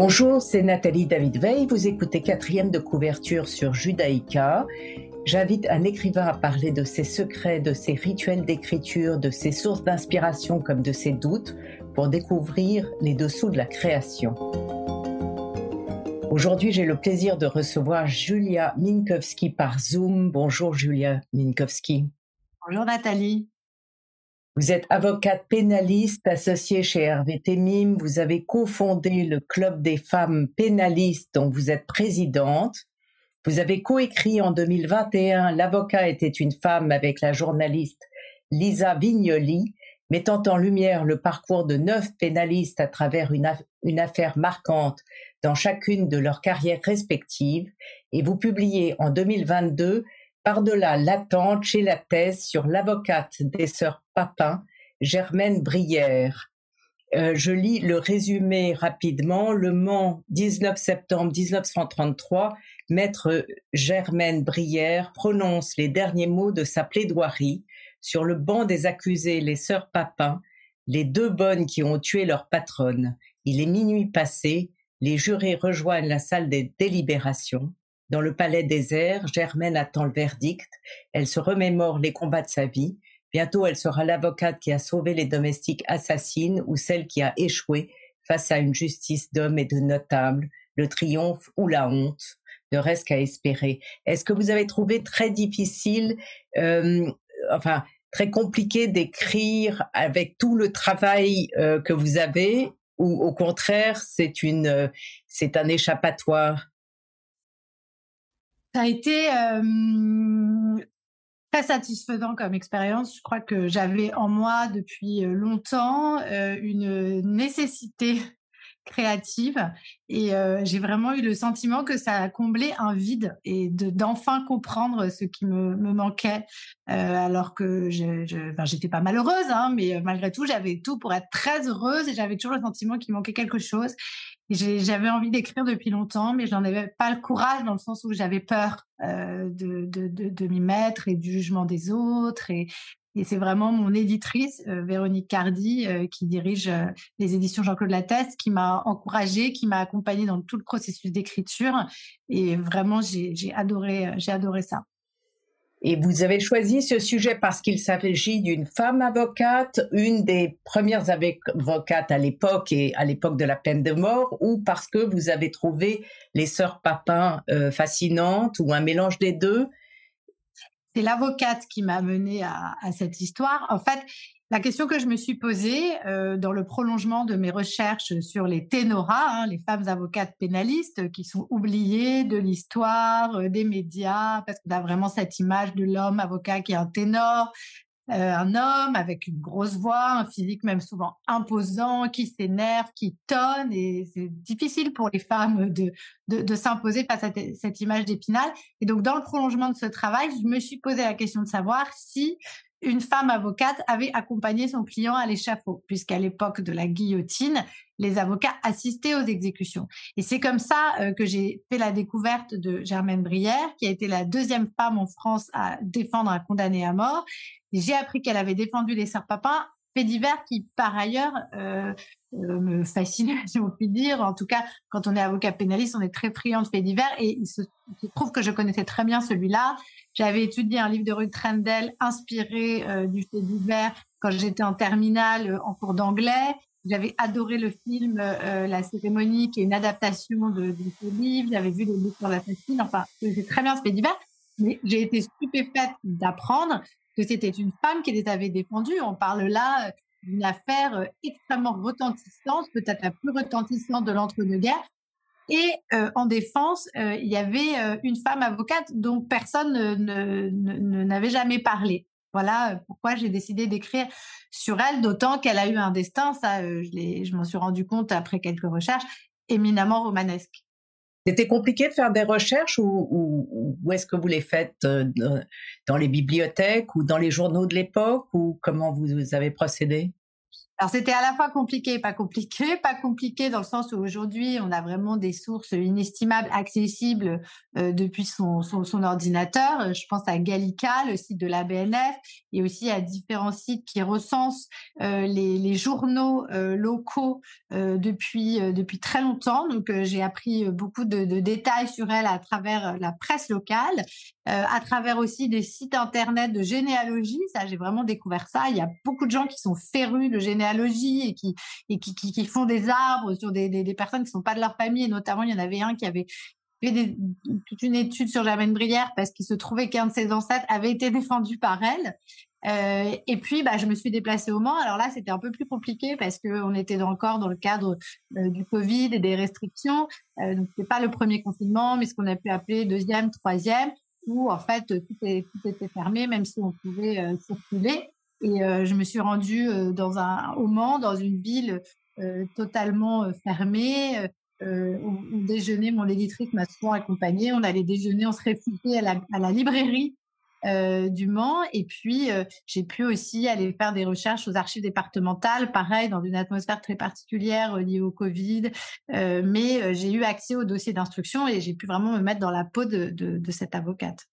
Bonjour, c'est Nathalie David Veil. Vous écoutez quatrième de couverture sur Judaïka. J'invite un écrivain à parler de ses secrets, de ses rituels d'écriture, de ses sources d'inspiration comme de ses doutes pour découvrir les dessous de la création. Aujourd'hui, j'ai le plaisir de recevoir Julia Minkowski par Zoom. Bonjour Julia Minkowski. Bonjour Nathalie. Vous êtes avocate pénaliste associée chez Hervé Temim. Vous avez cofondé le Club des femmes pénalistes dont vous êtes présidente. Vous avez coécrit en 2021 L'avocat était une femme avec la journaliste Lisa Vignoli, mettant en lumière le parcours de neuf pénalistes à travers une, une affaire marquante dans chacune de leurs carrières respectives. Et vous publiez en 2022 par-delà l'attente chez la thèse sur l'avocate des sœurs Papin, Germaine Brière. Euh, je lis le résumé rapidement. Le Mans, 19 septembre 1933, maître Germaine Brière prononce les derniers mots de sa plaidoirie. Sur le banc des accusés, les sœurs Papin, les deux bonnes qui ont tué leur patronne. Il est minuit passé, les jurés rejoignent la salle des délibérations. Dans le palais désert, Germaine attend le verdict. Elle se remémore les combats de sa vie. Bientôt, elle sera l'avocate qui a sauvé les domestiques assassines ou celle qui a échoué face à une justice d'hommes et de notables, le triomphe ou la honte. Ne reste qu'à espérer. Est-ce que vous avez trouvé très difficile, euh, enfin très compliqué d'écrire avec tout le travail euh, que vous avez, ou au contraire, c'est une, euh, c'est un échappatoire? Ça a été très satisfaisant comme expérience. Je crois que j'avais en moi depuis longtemps une nécessité créative et j'ai vraiment eu le sentiment que ça a comblé un vide et d'enfin comprendre ce qui me, manquait alors que je, j'étais pas malheureuse hein, mais malgré tout j'avais tout pour être très heureuse et j'avais toujours le sentiment qu'il manquait quelque chose j'avais envie d'écrire depuis longtemps, mais je n'en avais pas le courage dans le sens où j'avais peur euh, de, de, de, de m'y mettre et du jugement des autres. Et, et c'est vraiment mon éditrice, euh, Véronique Cardi, euh, qui dirige euh, les éditions Jean-Claude Lattès, qui m'a encouragée, qui m'a accompagnée dans tout le processus d'écriture. Et vraiment, j'ai adoré, j'ai adoré ça. Et vous avez choisi ce sujet parce qu'il s'agit d'une femme avocate, une des premières avocates à l'époque et à l'époque de la peine de mort, ou parce que vous avez trouvé les sœurs Papin euh, fascinantes, ou un mélange des deux? C'est l'avocate qui m'a menée à, à, cette histoire. En fait, la question que je me suis posée euh, dans le prolongement de mes recherches sur les ténoras, hein, les femmes avocates pénalistes qui sont oubliées de l'histoire, euh, des médias, parce qu'on a vraiment cette image de l'homme avocat qui est un ténor, euh, un homme avec une grosse voix, un physique même souvent imposant, qui s'énerve, qui tonne, et c'est difficile pour les femmes de, de, s'imposer face à cette image d'épinal. Et donc, dans le prolongement de ce travail, je me suis posé la question de savoir si une femme avocate avait accompagné son client à l'échafaud, puisqu'à l'époque de la guillotine, les avocats assistaient aux exécutions. Et c'est comme ça euh, que j'ai fait la découverte de Germaine Brière, qui a été la deuxième femme en France à défendre un condamné à mort. J'ai appris qu'elle avait défendu les sœurs Papin, fait divers qui, par ailleurs, euh, me fascine, si on peut dire. En tout cas, quand on est avocat pénaliste, on est très friand de faits divers. Et il se, trouve que je connaissais très bien celui-là. J'avais étudié un livre de Ruth Trendel inspiré euh, du fait divers quand j'étais en terminale euh, en cours d'anglais. J'avais adoré le film euh, La cérémonie, qui est une adaptation de, de ce livre. J'avais vu le livre sur l'assassine. Enfin, c'est très bien ce fait divers. Mais j'ai été stupéfaite d'apprendre que c'était une femme qui les avait défendues. On parle là d'une affaire extrêmement retentissante, peut-être la plus retentissante de l'entre-deux-guerres, et euh, en défense, euh, il y avait euh, une femme avocate dont personne n'avait jamais parlé. Voilà pourquoi j'ai décidé d'écrire sur elle, d'autant qu'elle a eu un destin, ça je m'en suis rendu compte après quelques recherches, éminemment romanesque. C'était compliqué de faire des recherches ou, est-ce que vous les faites dans les bibliothèques ou dans les journaux de l'époque ou comment vous avez procédé? Alors c'était à la fois compliqué et pas compliqué. Pas compliqué dans le sens où aujourd'hui on a vraiment des sources inestimables, accessibles euh, depuis son, ordinateur. Je pense à Gallica, le site de la BNF, et aussi à différents sites qui recensent euh, les, journaux euh, locaux depuis depuis très longtemps. Donc j'ai appris beaucoup de, de, détails sur elle à travers la presse locale, à travers aussi des sites internet de généalogie. Ça j'ai vraiment découvert ça. Il y a beaucoup de gens qui sont férus de généalogie et qui font des arbres sur des, personnes qui sont pas de leur famille. Et notamment, il y en avait un qui avait fait toute une étude sur Germaine Brière parce qu'il se trouvait qu'un de ses ancêtres avait été défendu par elle. Euh, et puis, bah, je me suis déplacée au Mans. Alors là, c'était un peu plus compliqué parce qu'on était encore dans le cadre euh, du Covid et des restrictions. Euh, donc, pas le premier confinement, mais ce qu'on a pu appeler deuxième, troisième, où en fait tout, tout était fermé, même si on pouvait euh, circuler. Et euh, je me suis rendue euh, dans un, au Mans, dans une ville euh, totalement fermée. Euh, on, déjeunait, mon éditrice m'a souvent accompagnée. On allait déjeuner, on se réfugiait à la, à la librairie euh, du Mans. Et puis, j'ai pu aussi aller faire des recherches aux archives départementales, pareil, dans une atmosphère très particulière liée au Covid. Euh, mais j'ai eu accès au dossier d'instruction et j'ai pu vraiment me mettre dans la peau de, de, de cette avocate.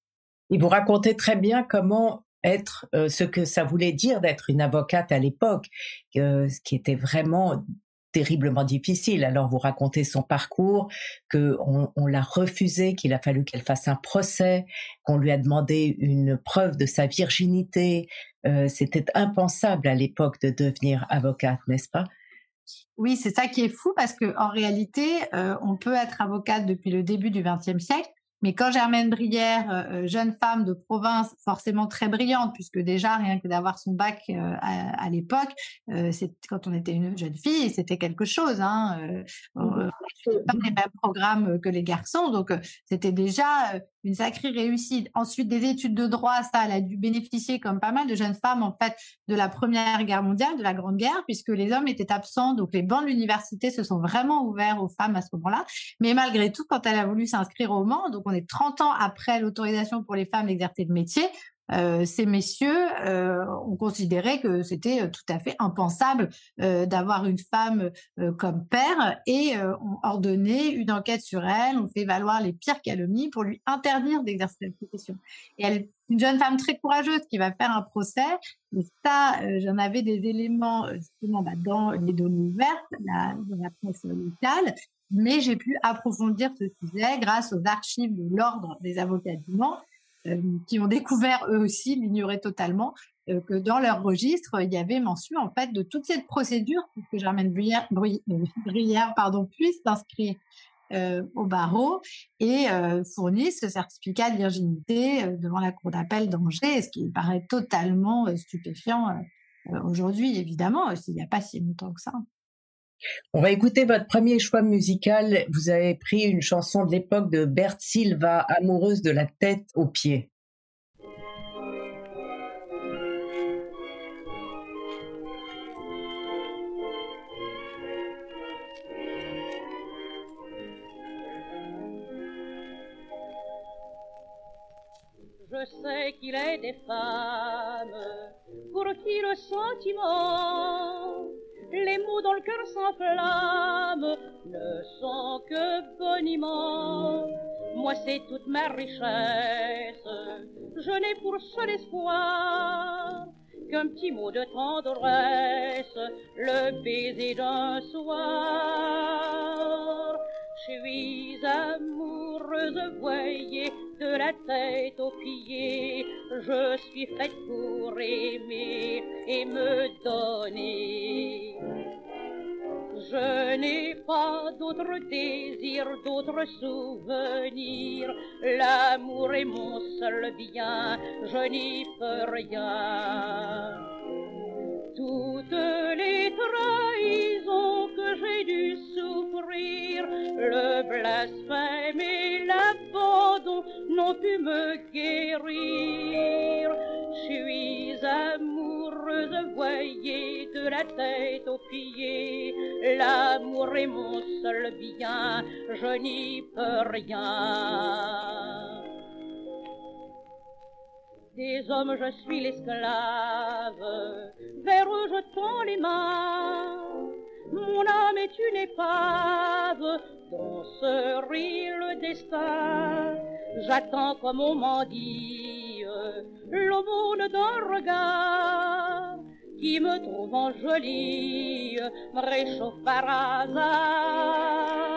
Et vous racontez très bien comment être euh, ce que ça voulait dire d'être une avocate à l'époque, ce qui était vraiment terriblement difficile. Alors vous racontez son parcours, que on, l'a refusé, qu'il a fallu qu'elle fasse un procès, qu'on lui a demandé une preuve de sa virginité. Euh, C'était impensable à l'époque de devenir avocate, n'est-ce pas? Oui, c'est ça qui est fou parce que en réalité, euh, on peut être avocate depuis le début du XXe siècle mais quand Germaine Brière, euh, euh, jeune femme de province, forcément très brillante, puisque déjà rien que d'avoir son bac euh, à, l'époque, c'est quand on était une jeune fille, c'était quelque chose. Hein, mmh pas les mêmes programmes que les garçons, donc c'était déjà une sacrée réussite. Ensuite, des études de droit, ça, elle a dû bénéficier, comme pas mal de jeunes femmes, en fait, de la Première Guerre mondiale, de la Grande Guerre, puisque les hommes étaient absents, donc les bancs de l'université se sont vraiment ouverts aux femmes à ce moment-là. Mais malgré tout, quand elle a voulu s'inscrire au Mans, donc on est 30 ans après l'autorisation pour les femmes d'exercer le métier, euh, ces messieurs euh, ont considéré que c'était euh, tout à fait impensable d'avoir une femme comme père et ont ordonné une enquête sur elle, ont fait valoir les pires calomnies pour lui interdire d'exercer la profession. Et elle une jeune femme très courageuse qui va faire un procès. Et ça, j'en avais des éléments justement bah, dans les données ouvertes, la, dans la presse locale, mais j'ai pu approfondir ce sujet grâce aux archives de l'ordre des avocats du Mans euh, qui ont découvert eux aussi, l'ignoraient totalement, euh, que dans leur registre, il y avait mention en fait de toute cette procédure pour que Germaine Brière, euh, pardon, puisse s'inscrire au barreau et fournisse ce certificat de virginité devant la cour d'appel d'Angers, ce qui paraît totalement stupéfiant aujourd'hui, évidemment, s'il n'y a pas si longtemps que ça. On va écouter votre premier choix musical. Vous avez pris une chanson de l'époque de Bert Silva, Amoureuse de la tête aux pieds. Je sais qu'il est des femmes pour qui le sentiment les mots dans le cœur s'enflamment, ne sont que boniments. Moi c'est toute ma richesse, je n'ai pour seul espoir qu'un petit mot de tendresse, le baiser d'un soir. Je suis amoureuse, voyez, de la tête aux pieds, je suis faite pour aimer et me donner. Je n'ai pas d'autre désir, d'autre souvenir. L'amour est mon seul bien, je n'y peux rien. Toutes les trahisons que j'ai dû souffrir, le blasphème n'ont pu me guérir. Je suis amoureuse, voyez, de la tête aux pieds. L'amour est mon seul bien, je n'y peux rien. Des hommes, je suis l'esclave, vers eux je tends les mains. Mon âme est une épave dont se rit le destin. J'attends comme on m'en dit l'aumône d'un regard qui me trouvant jolie me réchauffe par hasard.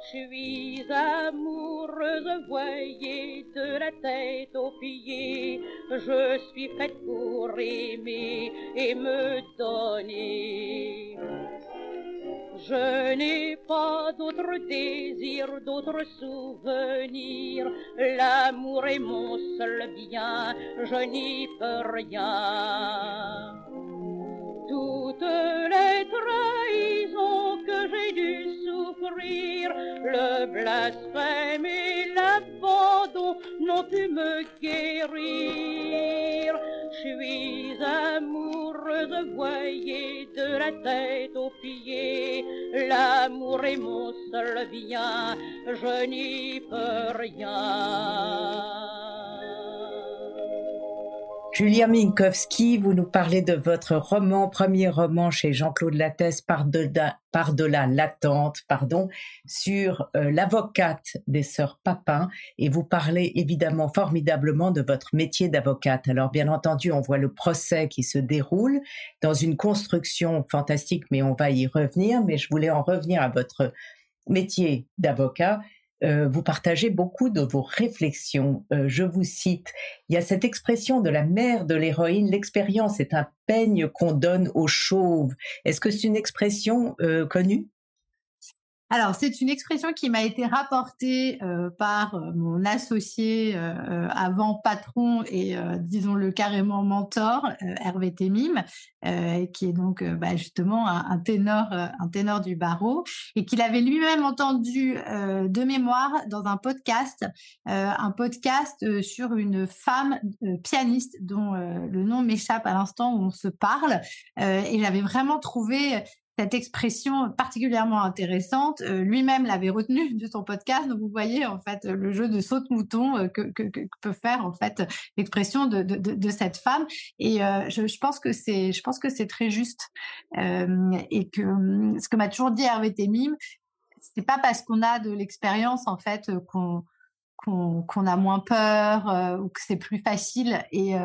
Je suis amoureuse, voyez, de la tête aux pieds. Je suis faite pour aimer et me donner. Je n'ai pas d'autre désir, d'autre souvenir. L'amour est mon seul bien, je n'y peux rien. Toutes les trahisons que j'ai dû souffrir, le blasphème et l'abandon n'ont pu me guérir. Suis amoureuse, voyez, de la tête aux pieds. L'amour est mon seul bien, je n'y peux rien. Julia Minkowski, vous nous parlez de votre roman, premier roman chez Jean-Claude Lattès, Par-delà l'attente, pardon, sur euh, l'avocate des sœurs Papin, et vous parlez évidemment formidablement de votre métier d'avocate. Alors bien entendu, on voit le procès qui se déroule dans une construction fantastique, mais on va y revenir, mais je voulais en revenir à votre métier d'avocat euh, vous partagez beaucoup de vos réflexions. Euh, je vous cite, il y a cette expression de la mère de l'héroïne, l'expérience est un peigne qu'on donne aux chauves. Est-ce que c'est une expression euh, connue? Alors, c'est une expression qui m'a été rapportée euh, par euh, mon associé euh, avant patron et disons-le carrément mentor, Hervé Temim, qui est donc bah, justement un, ténor, un ténor du barreau, et qu'il avait lui-même entendu de mémoire dans un podcast, un podcast sur une femme pianiste dont le nom m'échappe à l'instant où on se parle, et j'avais vraiment trouvé cette expression particulièrement intéressante. Euh, lui-même l'avait retenue de son podcast. Donc vous voyez en fait le jeu de saute-mouton euh, que, peut faire en fait l'expression de, cette femme. Et euh, je, pense que c'est, je pense que c'est très juste. et que hum, ce que m'a toujours dit Hervé Temim, c'est pas parce qu'on a de l'expérience en fait qu'on qu'on a moins peur ou que c'est plus facile. Et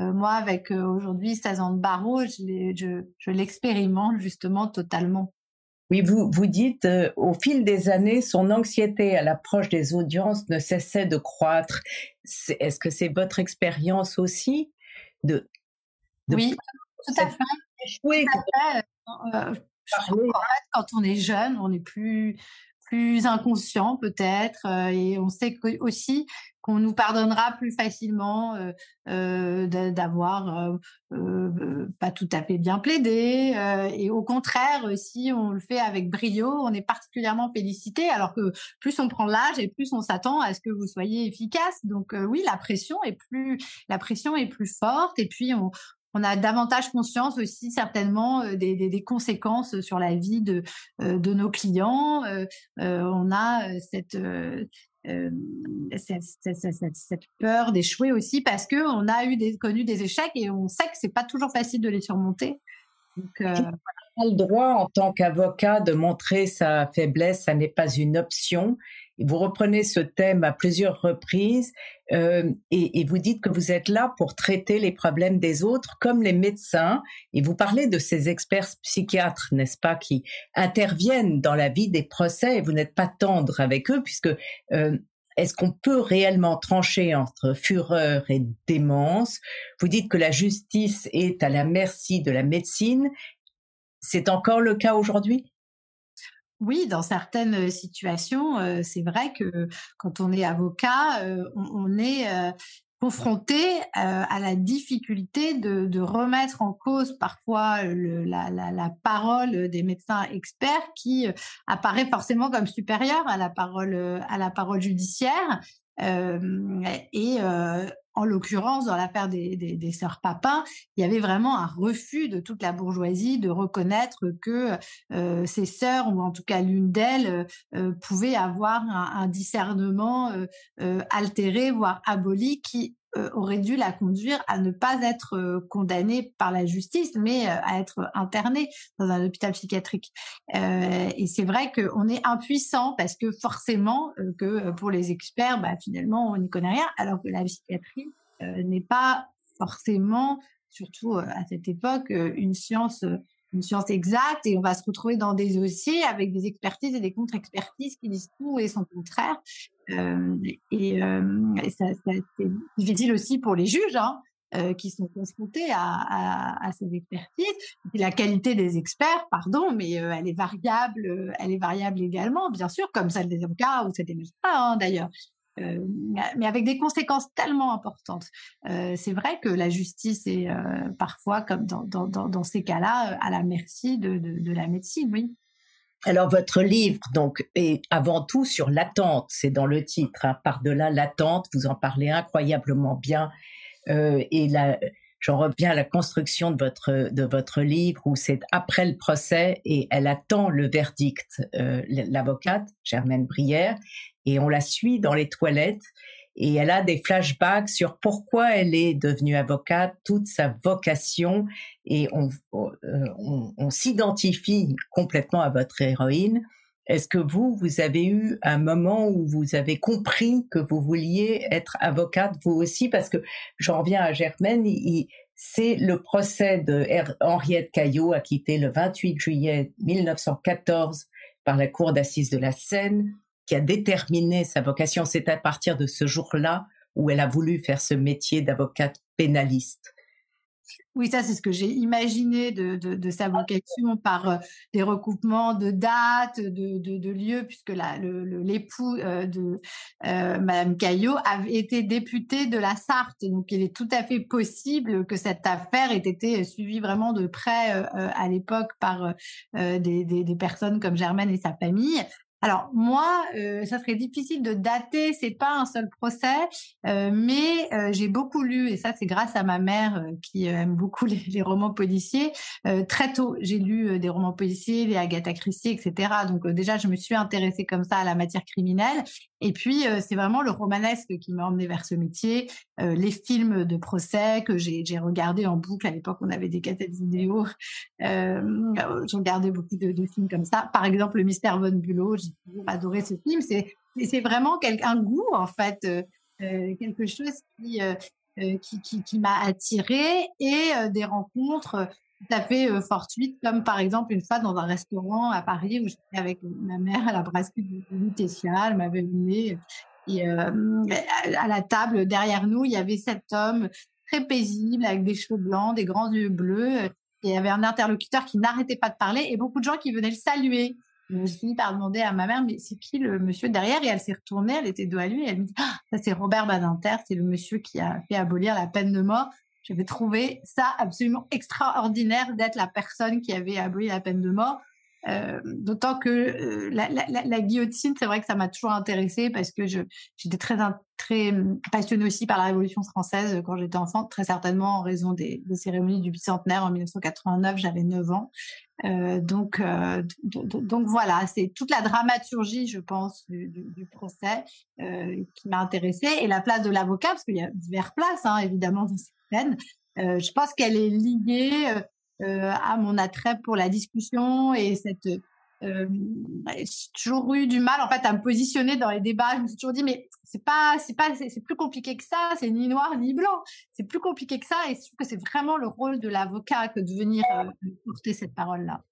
euh, moi, avec euh, aujourd'hui 16 ans de barreau, je, je, l'expérimente justement totalement. Oui, vous, vous dites, euh, au fil des années, son anxiété à l'approche des audiences ne cessait de croître. Est-ce que c'est votre expérience aussi de, Oui, tout à fait. quand on est jeune, on est plus plus inconscient peut-être et on sait aussi qu'on nous pardonnera plus facilement euh, d'avoir pas tout à fait bien plaidé. et au contraire, si on le fait avec brio, on est particulièrement félicité, alors que plus on prend l'âge et plus on s'attend à ce que vous soyez efficace. Donc oui, la pression est plus, la pression est plus forte. Et puis on, on a davantage conscience aussi certainement des, des, conséquences sur la vie de, de nos clients. on a cette, euh, cette, peur d'échouer aussi parce que on a eu des, connu des échecs et on sait que c'est pas toujours facile de les surmonter. Donc, euh, le droit en tant qu'avocat de montrer sa faiblesse, ça n'est pas une option. Vous reprenez ce thème à plusieurs reprises euh, et, vous dites que vous êtes là pour traiter les problèmes des autres comme les médecins. Et vous parlez de ces experts psychiatres, n'est-ce pas, qui interviennent dans la vie des procès et vous n'êtes pas tendre avec eux puisque euh, est-ce qu'on peut réellement trancher entre fureur et démence? Vous dites que la justice est à la merci de la médecine. C'est encore le cas aujourd'hui? Oui, dans certaines situations, c'est vrai que quand on est avocat, on, est confronté à la difficulté de, remettre en cause parfois la, parole des médecins experts qui apparaît forcément comme supérieure à la parole à la parole judiciaire. En l'occurrence, dans l'affaire des, des, sœurs Papin, il y avait vraiment un refus de toute la bourgeoisie de reconnaître que euh, ces sœurs, ou en tout cas l'une d'elles, euh, pouvait avoir un, discernement euh, altéré, voire aboli, qui euh, aurait dû la conduire à ne pas être euh, condamnée par la justice, mais euh, à être internée dans un hôpital psychiatrique. et c'est vrai qu'on est impuissant parce que forcément que pour les experts, bah, finalement, on n'y connaît rien, alors que la psychiatrie n'est pas forcément, surtout à cette époque, une science une science exacte et on va se retrouver dans des dossiers avec des expertises et des contre-expertises qui disent tout et son contraire. Et, ça, c'est difficile aussi pour les juges hein, euh, qui sont confrontés à, ces expertises. la qualité des experts, pardon, mais elle est variable, elle est variable également, bien sûr, comme celle des avocats ou celle des magistrats hein, d'ailleurs. Euh, mais avec des conséquences tellement importantes. Euh, c'est vrai que la justice est euh, parfois, comme dans ces cas-là, à la merci de, de, la médecine, oui. Alors votre livre donc est avant tout sur l'attente, c'est dans le titre. Hein, Par-delà l'attente, vous en parlez incroyablement bien. et la, j'en reviens à la construction de votre de votre livre où c'est après le procès et elle attend le verdict. L'avocate Germaine Brière et on la suit dans les toilettes et elle a des flashbacks sur pourquoi elle est devenue avocate, toute sa vocation. Et on, euh, on, s'identifie complètement à votre héroïne. Est-ce que vous, vous avez eu un moment où vous avez compris que vous vouliez être avocate vous aussi? Parce que j'en reviens à Germaine, c'est le procès de Henriette Caillot acquitté le 28 juillet 1914 par la cour d'assises de la Seine qui a déterminé sa vocation. C'est à partir de ce jour-là où elle a voulu faire ce métier d'avocate pénaliste. Oui, ça c'est ce que j'ai imaginé de, sa vocation par euh, des recoupements de dates, de, lieux, puisque l'époux euh, de euh, Madame Caillot avait été député de la Sarthe. Donc il est tout à fait possible que cette affaire ait été suivie vraiment de près à l'époque par des, des, personnes comme Germaine et sa famille. Alors moi, euh, ça serait difficile de dater, c'est pas un seul procès, euh, mais euh, j'ai beaucoup lu et ça c'est grâce à ma mère qui aime beaucoup les, romans policiers. très tôt, j'ai lu des romans policiers, les Agatha Christie, etc. Donc déjà, je me suis intéressée comme ça à la matière criminelle. Et puis c'est vraiment le romanesque qui m'a emmené vers ce métier, les films de procès que j'ai regardé en boucle à l'époque. On avait des cassettes vidéo, je regardais beaucoup de, de, films comme ça. Par exemple, le Mystère von Bülow j'ai toujours adoré ce film. C'est, c'est vraiment un goût, en fait, euh, euh, quelque chose qui, euh, qui, qui, qui m'a attiré et des rencontres tout à fait fortuites, comme par exemple une fois dans un restaurant à Paris où j'étais avec ma mère à la brasserie de Lutetia, elle m'avait amené et à la table derrière nous, il y avait cet homme très paisible avec des cheveux blancs, des grands yeux bleus. Et il y avait un interlocuteur qui n'arrêtait pas de parler et beaucoup de gens qui venaient le saluer je fini par demander à ma mère, mais c'est qui le monsieur derrière? Et elle s'est retournée, elle était dos à lui, et elle me dit, ah, ça c'est Robert Badinter, c'est le monsieur qui a fait abolir la peine de mort. J'avais trouvé ça absolument extraordinaire d'être la personne qui avait aboli la peine de mort. Euh, d'autant que euh, la, guillotine, c'est vrai que ça m'a toujours intéressée parce que j'étais très, très passionnée aussi par la Révolution française quand j'étais enfant, très certainement en raison des, cérémonies du bicentenaire en 1989, j'avais 9 ans. Euh, donc, euh, donc voilà, c'est toute la dramaturgie, je pense, du, procès euh, qui m'a intéressée et la place de l'avocat, parce qu'il y a diverses places, hein, évidemment, dans cette peine. je pense qu'elle est liée euh, à mon attrait pour la discussion et cette euh, j'ai toujours eu du mal en fait à me positionner dans les débats. Je me suis toujours dit mais c'est pas c'est pas c'est plus compliqué que ça. C'est ni noir ni blanc. C'est plus compliqué que ça et je trouve que c'est vraiment le rôle de l'avocat que de venir euh, porter cette parole là.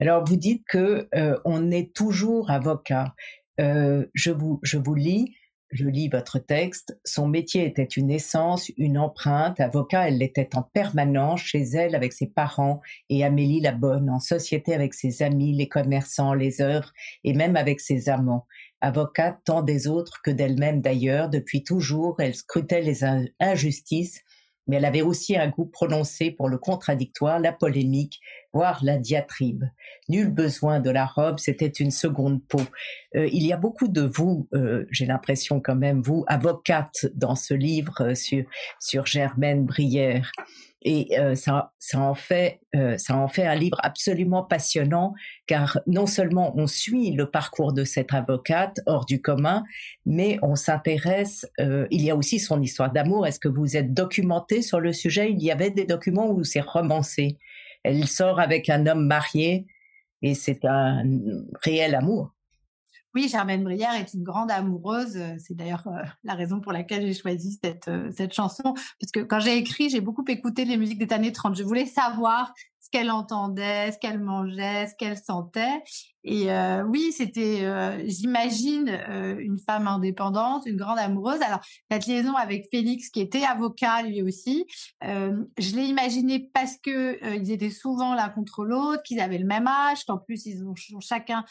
Alors vous dites que euh, on est toujours avocat. Euh, je vous je vous lis je lis votre texte, son métier était une essence, une empreinte. Avocat, elle l'était en permanence chez elle avec ses parents et Amélie la Bonne, en société avec ses amis, les commerçants, les œuvres et même avec ses amants. Avocate tant des autres que d'elle-même d'ailleurs, depuis toujours, elle scrutait les injustices mais elle avait aussi un goût prononcé pour le contradictoire, la polémique, voire la diatribe. Nul besoin de la robe, c'était une seconde peau. Euh, il y a beaucoup de vous, euh, j'ai l'impression quand même, vous, avocate, dans ce livre euh, sur, sur Germaine Brière. Et euh, ça, ça, en fait, euh, ça en fait un livre absolument passionnant, car non seulement on suit le parcours de cette avocate hors du commun, mais on s'intéresse. Euh, il y a aussi son histoire d'amour. Est-ce que vous êtes documenté sur le sujet? Il y avait des documents où c'est romancé. Elle sort avec un homme marié et c'est un réel amour. Oui, Germaine Brière est une grande amoureuse. C'est d'ailleurs la raison pour laquelle j'ai choisi cette, cette chanson. Parce que quand j'ai écrit, j'ai beaucoup écouté les musiques des années 30. Je voulais savoir ce qu'elle entendait, ce qu'elle mangeait, ce qu'elle sentait. Et euh, oui, c'était, euh, j'imagine, euh, une femme indépendante, une grande amoureuse. Alors, cette liaison avec Félix, qui était avocat lui aussi, je l'ai imaginé parce que ils étaient souvent l'un contre l'autre, qu'ils avaient le même âge, qu'en plus ils ont chacun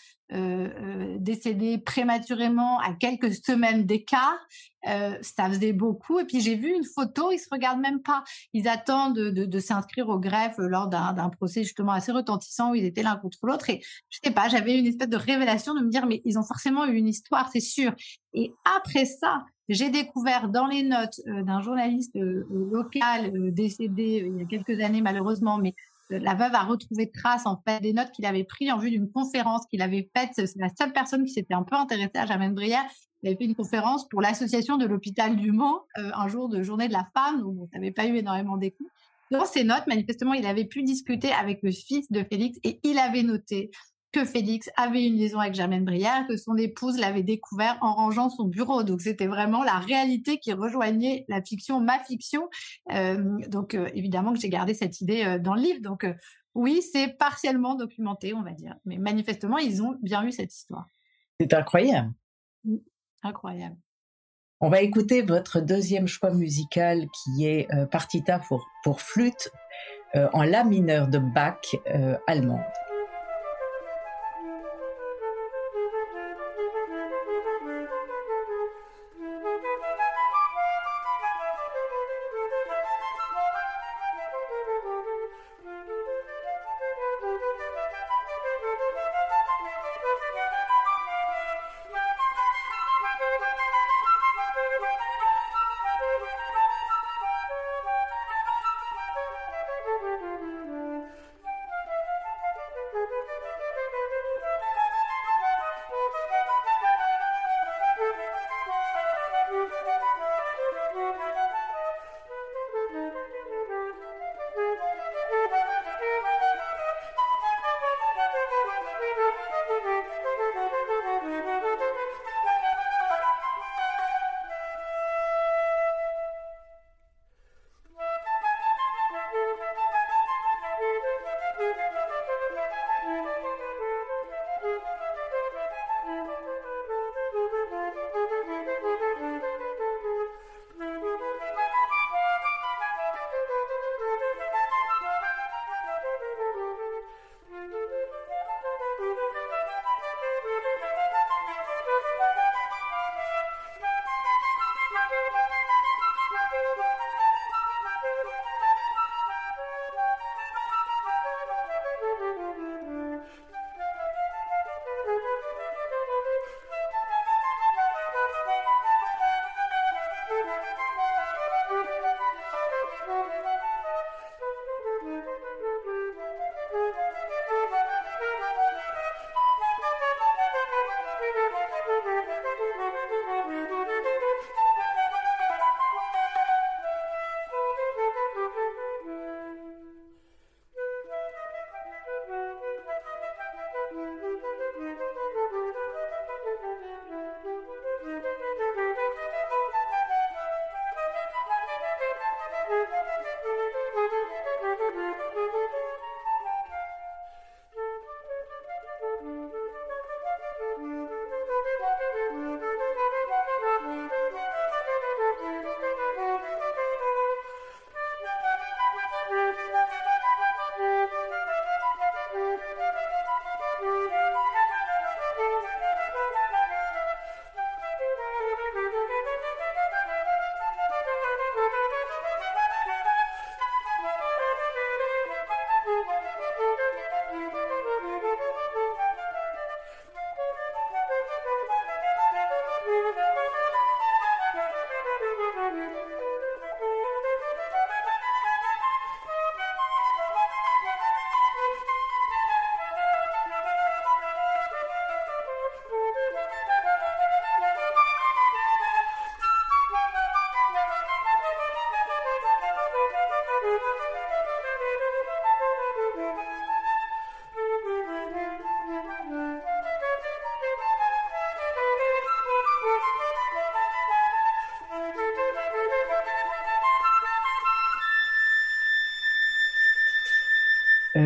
décédé prématurément à quelques semaines d'écart. Ça faisait beaucoup. Et puis j'ai vu une photo, ils se regardent même pas. Ils attendent de, s'inscrire au greffe lors d'un procès justement assez retentissant où ils étaient l'un contre l'autre. Et je sais pas, j'avais une espèce de révélation de me dire, mais ils ont forcément eu une histoire, c'est sûr. Et après ça, j'ai découvert dans les notes euh, d'un journaliste euh, local euh, décédé il y a quelques années malheureusement, mais la veuve a retrouvé trace en fait des notes qu'il avait prises en vue d'une conférence qu'il avait faite. C'est la seule personne qui s'était un peu intéressée à Germaine Brière. Il avait fait une conférence pour l'association de l'hôpital du Mans un jour de journée de la femme où on n'avait pas eu énormément d'écoute. Dans ces notes, manifestement, il avait pu discuter avec le fils de Félix et il avait noté que Félix avait une liaison avec Germaine Brière, que son épouse l'avait découvert en rangeant son bureau. Donc c'était vraiment la réalité qui rejoignait la fiction, ma fiction. Euh, donc euh, évidemment que j'ai gardé cette idée euh, dans le livre. Donc oui, c'est partiellement documenté, on va dire. Mais manifestement, ils ont bien eu cette histoire. C'est incroyable. Incroyable. On va écouter votre deuxième choix musical qui est Partita pour, pour flûte en la mineur de Bach allemande.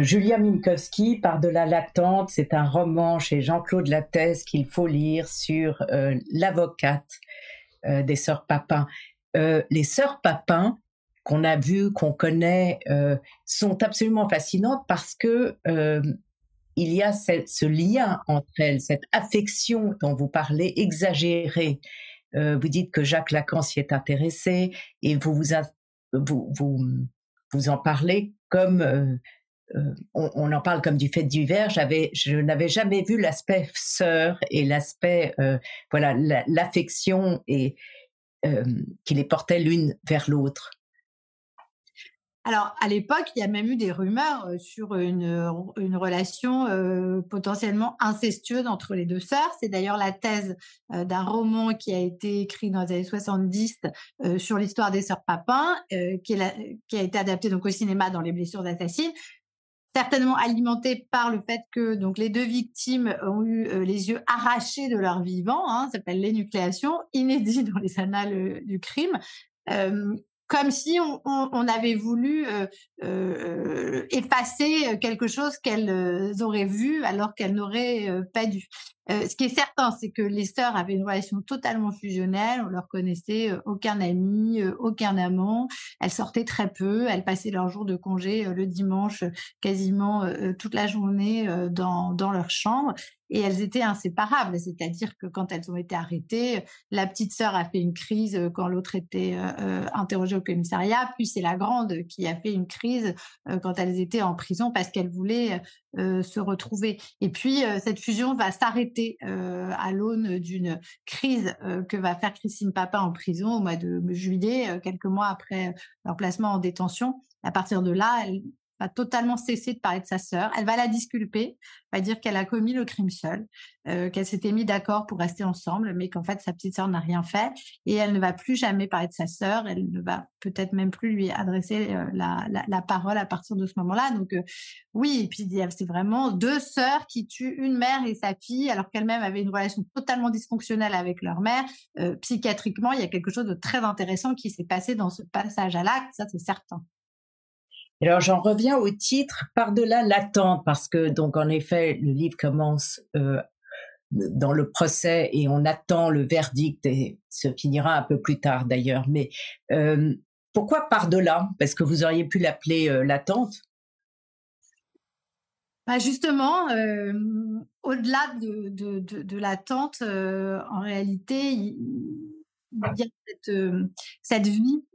Julia Minkowski, Par-delà l'attente, c'est un roman chez Jean-Claude Lattès qu'il faut lire sur l'avocate des sœurs Papin. les sœurs Papin, qu'on a vues, qu'on connaît, sont absolument fascinantes parce que il y a ce lien entre elles, cette affection dont vous parlez exagérée. vous dites que Jacques Lacan s'y est intéressé et vous, vous, vous, vous en parlez comme euh, euh, on, en parle comme du fait divers. J'avais, je n'avais jamais vu l'aspect sœur et l'aspect euh, voilà l'affection et qui les portait l'une vers l'autre. Alors, à l'époque, il y a même eu des rumeurs sur une, une relation potentiellement incestueuse entre les deux sœurs. C'est d'ailleurs la thèse d'un roman qui a été écrit dans les années 70 sur l'histoire des sœurs Papin, qui, qui, a été adapté donc au cinéma dans Les blessures assassines certainement alimenté par le fait que donc les deux victimes ont eu les yeux arrachés de leur vivant, hein, ça s'appelle l'énucléation, inédit dans les annales du crime comme si on, avait voulu euh, euh, effacer quelque chose qu'elles auraient vu alors qu'elles n'auraient pas dû. Euh, ce qui est certain, c'est que les sœurs avaient une relation totalement fusionnelle. On leur connaissait euh, aucun ami, euh, aucun amant. Elles sortaient très peu. Elles passaient leurs jours de congé le dimanche quasiment toute la journée dans, dans leur chambre. Et elles étaient inséparables, c'est-à-dire que quand elles ont été arrêtées, la petite sœur a fait une crise quand l'autre était interrogée au commissariat, puis c'est la grande qui a fait une crise quand elles étaient en prison parce qu'elles voulaient se retrouver. Et puis cette fusion va s'arrêter euh, à l'aune d'une crise euh, que va faire Christine Papin en prison au mois de juillet, euh, quelques mois après leur placement en détention. À partir de là, elle totalement cesser de parler de sa sœur. Elle va la disculper, va dire qu'elle a commis le crime seule, euh, qu'elle s'était mis d'accord pour rester ensemble, mais qu'en fait sa petite sœur n'a rien fait et elle ne va plus jamais parler de sa sœur. Elle ne va peut-être même plus lui adresser euh, la, parole à partir de ce moment-là. Donc euh, oui, et puis c'est vraiment deux sœurs qui tuent une mère et sa fille alors qu'elles-mêmes avaient une relation totalement dysfonctionnelle avec leur mère. psychiatriquement, il y a quelque chose de très intéressant qui s'est passé dans ce passage à l'acte, ça c'est certain. Alors j'en reviens au titre par-delà l'attente parce que donc en effet le livre commence euh, dans le procès et on attend le verdict et se finira un peu plus tard d'ailleurs. Mais euh, pourquoi par-delà? Parce que vous auriez pu l'appeler euh, l'attente? Bah justement, au-delà de, l'attente, en réalité, il, y a cette vie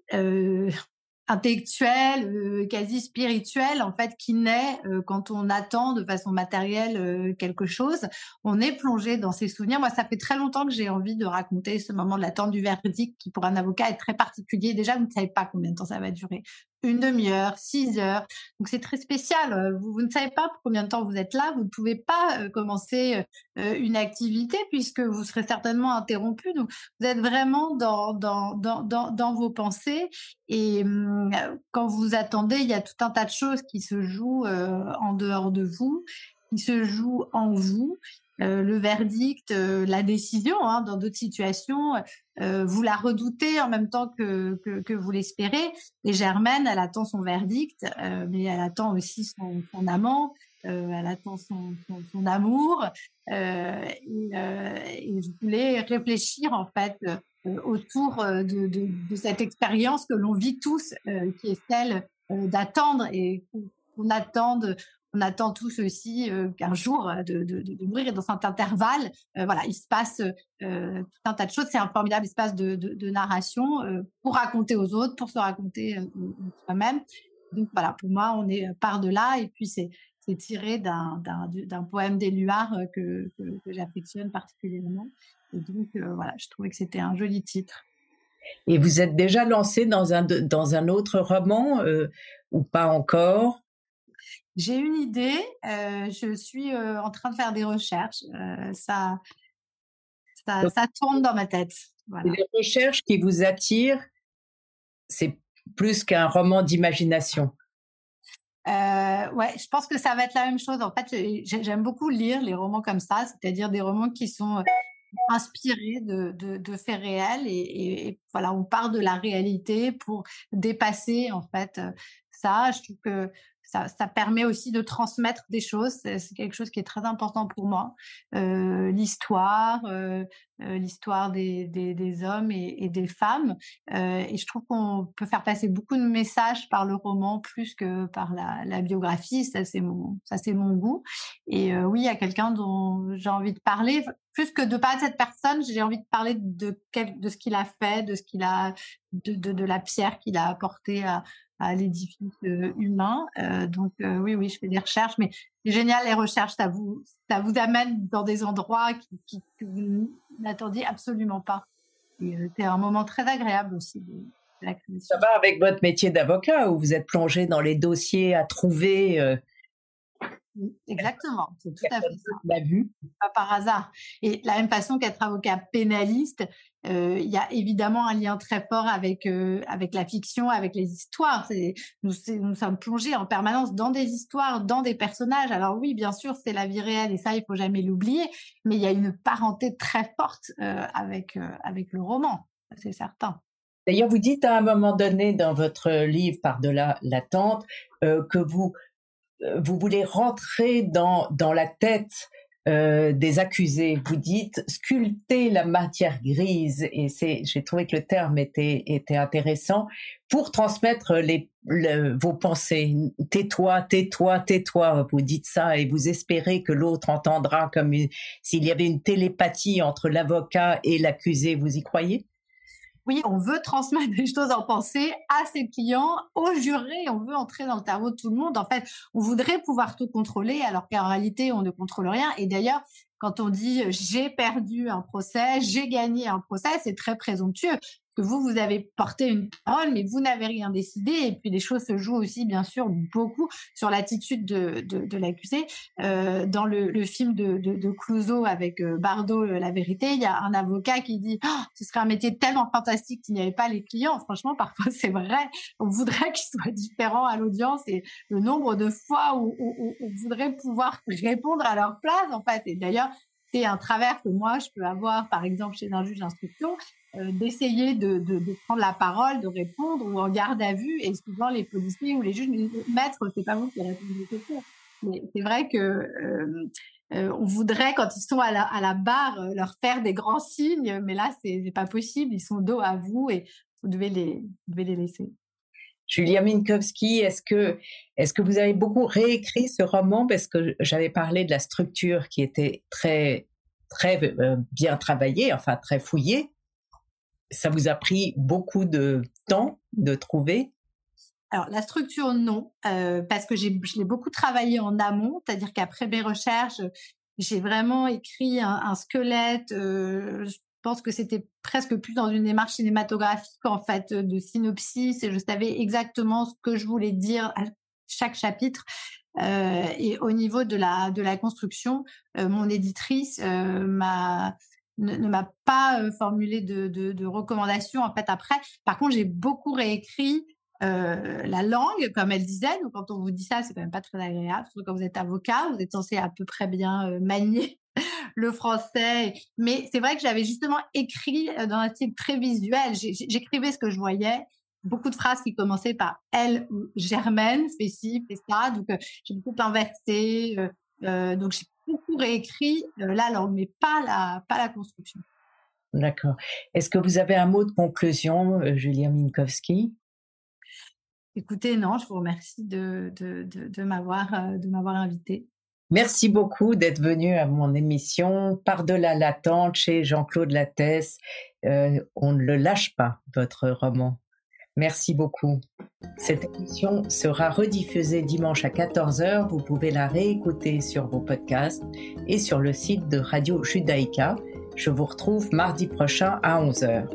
intellectuel, euh, quasi spirituel, en fait, qui naît euh, quand on attend de façon matérielle euh, quelque chose. On est plongé dans ses souvenirs. Moi, ça fait très longtemps que j'ai envie de raconter ce moment de l'attente du verdict qui, pour un avocat, est très particulier. Déjà, vous ne savez pas combien de temps ça va durer une demi-heure, six heures. Donc c'est très spécial. Euh, vous, ne savez pas pour combien de temps vous êtes là. Vous ne pouvez pas euh, commencer euh, une activité puisque vous serez certainement interrompu. Donc vous êtes vraiment dans, dans, dans, dans, vos pensées. Et hum, quand vous attendez, il y a tout un tas de choses qui se jouent en dehors de vous, qui se jouent en vous. Euh, le verdict, euh, la décision. Hein, dans d'autres situations, euh, vous la redoutez en même temps que, que, vous l'espérez. Et Germaine, elle attend son verdict, mais elle attend aussi son, amant, elle attend son, son, amour. Et, et, je voulais réfléchir en fait autour de, de, de, cette expérience que l'on vit tous, qui est celle d'attendre et qu'on attende on attend tous aussi euh, qu'un jour de, de, mourir et dans cet intervalle, voilà, il se passe tout un tas de choses. C'est un formidable espace de, narration pour raconter aux autres, pour se raconter soi-même. Donc voilà, pour moi, on est par de là et puis c'est tiré d'un poème d'Éluard que, que, j'affectionne particulièrement. Et donc voilà, je trouvais que c'était un joli titre. Et vous êtes déjà lancé dans un, dans un autre roman ou pas encore? J'ai une idée, euh, je suis euh, en train de faire des recherches. Euh, ça, ça, tourne dans ma tête. Les recherches qui vous attirent, c'est plus qu'un roman d'imagination? ouais, je pense que ça va être la même chose. En fait, j'aime beaucoup lire les romans comme ça, c'est-à-dire des romans qui sont inspirés de, de, faits réels et, et, voilà, on part de la réalité pour dépasser en fait ça. Je trouve que ça, permet aussi de transmettre des choses. C'est quelque chose qui est très important pour moi. Euh, l'histoire, euh, euh, l'histoire des, hommes et, des femmes. Et je trouve qu'on peut faire passer beaucoup de messages par le roman plus que par la, biographie. Ça, c'est mon, ça, c'est mon goût. Et oui, il y a quelqu'un dont j'ai envie de parler. Plus que de parler de cette personne, j'ai envie de parler de, quel, de ce qu'il a fait, de ce qu'il a, de, de la pierre qu'il a apportée à, à l'édifice euh, humain. Euh, donc euh, oui, oui, je fais des recherches, mais c'est génial les recherches, ça vous, ça vous amène dans des endroits qui, qui que vous n'attendiez absolument pas. C'est un moment très agréable aussi. De, la ça va avec votre métier d'avocat où vous êtes plongé dans les dossiers à trouver. Euh... Exactement, c'est tout à fait ça. L'a vu. Pas par hasard. Et de la même façon qu'être avocat pénaliste, euh, il y a évidemment un lien très fort avec euh, avec la fiction, avec les histoires. Nous, nous sommes plongés en permanence dans des histoires, dans des personnages. Alors oui, bien sûr, c'est la vie réelle et ça, il faut jamais l'oublier. Mais il y a une parenté très forte euh, avec euh, avec le roman, c'est certain. D'ailleurs, vous dites à un moment donné dans votre livre Par-delà l'attente euh, que vous vous voulez rentrer dans dans la tête euh, des accusés. Vous dites sculpter la matière grise, et c'est, j'ai trouvé que le terme était, était intéressant, pour transmettre les, le, vos pensées. Tais-toi, tais-toi, tais-toi. Vous dites ça et vous espérez que l'autre entendra comme s'il y avait une télépathie entre l'avocat et l'accusé. Vous y croyez? On veut transmettre des choses en pensée à ses clients, aux jurés, on veut entrer dans le cerveau de tout le monde. En fait, on voudrait pouvoir tout contrôler, alors qu'en réalité, on ne contrôle rien. Et d'ailleurs, quand on dit j'ai perdu un procès, j'ai gagné un procès, c'est très présomptueux que vous, vous avez porté une parole, mais vous n'avez rien décidé. Et puis les choses se jouent aussi, bien sûr, beaucoup sur l'attitude de, de, de l'accusé. Euh, dans le, le, film de, de, Clouseau avec euh, Bardot, euh, La vérité, il y a un avocat qui dit oh, ce serait un métier tellement fantastique s'il n'y avait pas les clients. Franchement, parfois c'est vrai. On voudrait qu'ils soient différents à l'audience et le nombre de fois où, où, où on voudrait pouvoir répondre à leur place, en fait. Et d'ailleurs, c'est un travers que moi je peux avoir, par exemple, chez un juge d'instruction, euh, d'essayer de, prendre la parole, de répondre ou en garde à vue. Et souvent, les policiers ou les juges me disent Maître, c'est pas vous qui répondez aux questions. Mais c'est vrai que euh, euh, on voudrait, quand ils sont à la, barre, leur faire des grands signes, mais là, c'est pas possible. Ils sont dos à vous et vous devez les laisser. Julia Minkowski, est-ce que, est-ce que vous avez beaucoup réécrit ce roman? Parce que j'avais parlé de la structure qui était très, très euh, bien travaillée, enfin très fouillée. Ça vous a pris beaucoup de temps de trouver? Alors la structure non, euh, parce que j'ai je l'ai beaucoup travaillé en amont, c'est-à-dire qu'après mes recherches, j'ai vraiment écrit un, squelette. Euh, pense que c'était presque plus dans une démarche cinématographique en fait de synopsis je savais exactement ce que je voulais dire à chaque chapitre. Euh, et au niveau de la construction, euh, mon éditrice euh, ne, m'a pas formulé de, de, recommandations en fait après. Par contre, j'ai beaucoup réécrit la langue, comme elle disait. Donc, quand on vous dit ça, c'est quand même pas très agréable. Surtout quand vous êtes avocat, vous êtes censé à peu près bien manier le français. Mais c'est vrai que j'avais justement écrit euh, dans un style très visuel. J'écrivais ce que je voyais. Beaucoup de phrases qui commençaient par elle ou Germaine, fais ci, fais ça. Donc, euh, j'ai beaucoup inversé. Euh, euh, donc, j'ai beaucoup réécrit la langue, mais pas la, pas la construction. D'accord. Est-ce que vous avez un mot de conclusion, Julia Minkowski? Écoutez, non, je vous remercie de, de, de, de m'avoir invité. Merci beaucoup d'être venu à mon émission Par-delà l'attente chez Jean-Claude Lattès. Euh, on ne le lâche pas, votre roman. Merci beaucoup. Cette émission sera rediffusée dimanche à 14h. Vous pouvez la réécouter sur vos podcasts et sur le site de Radio Judaïka. Je vous retrouve mardi prochain à 11h.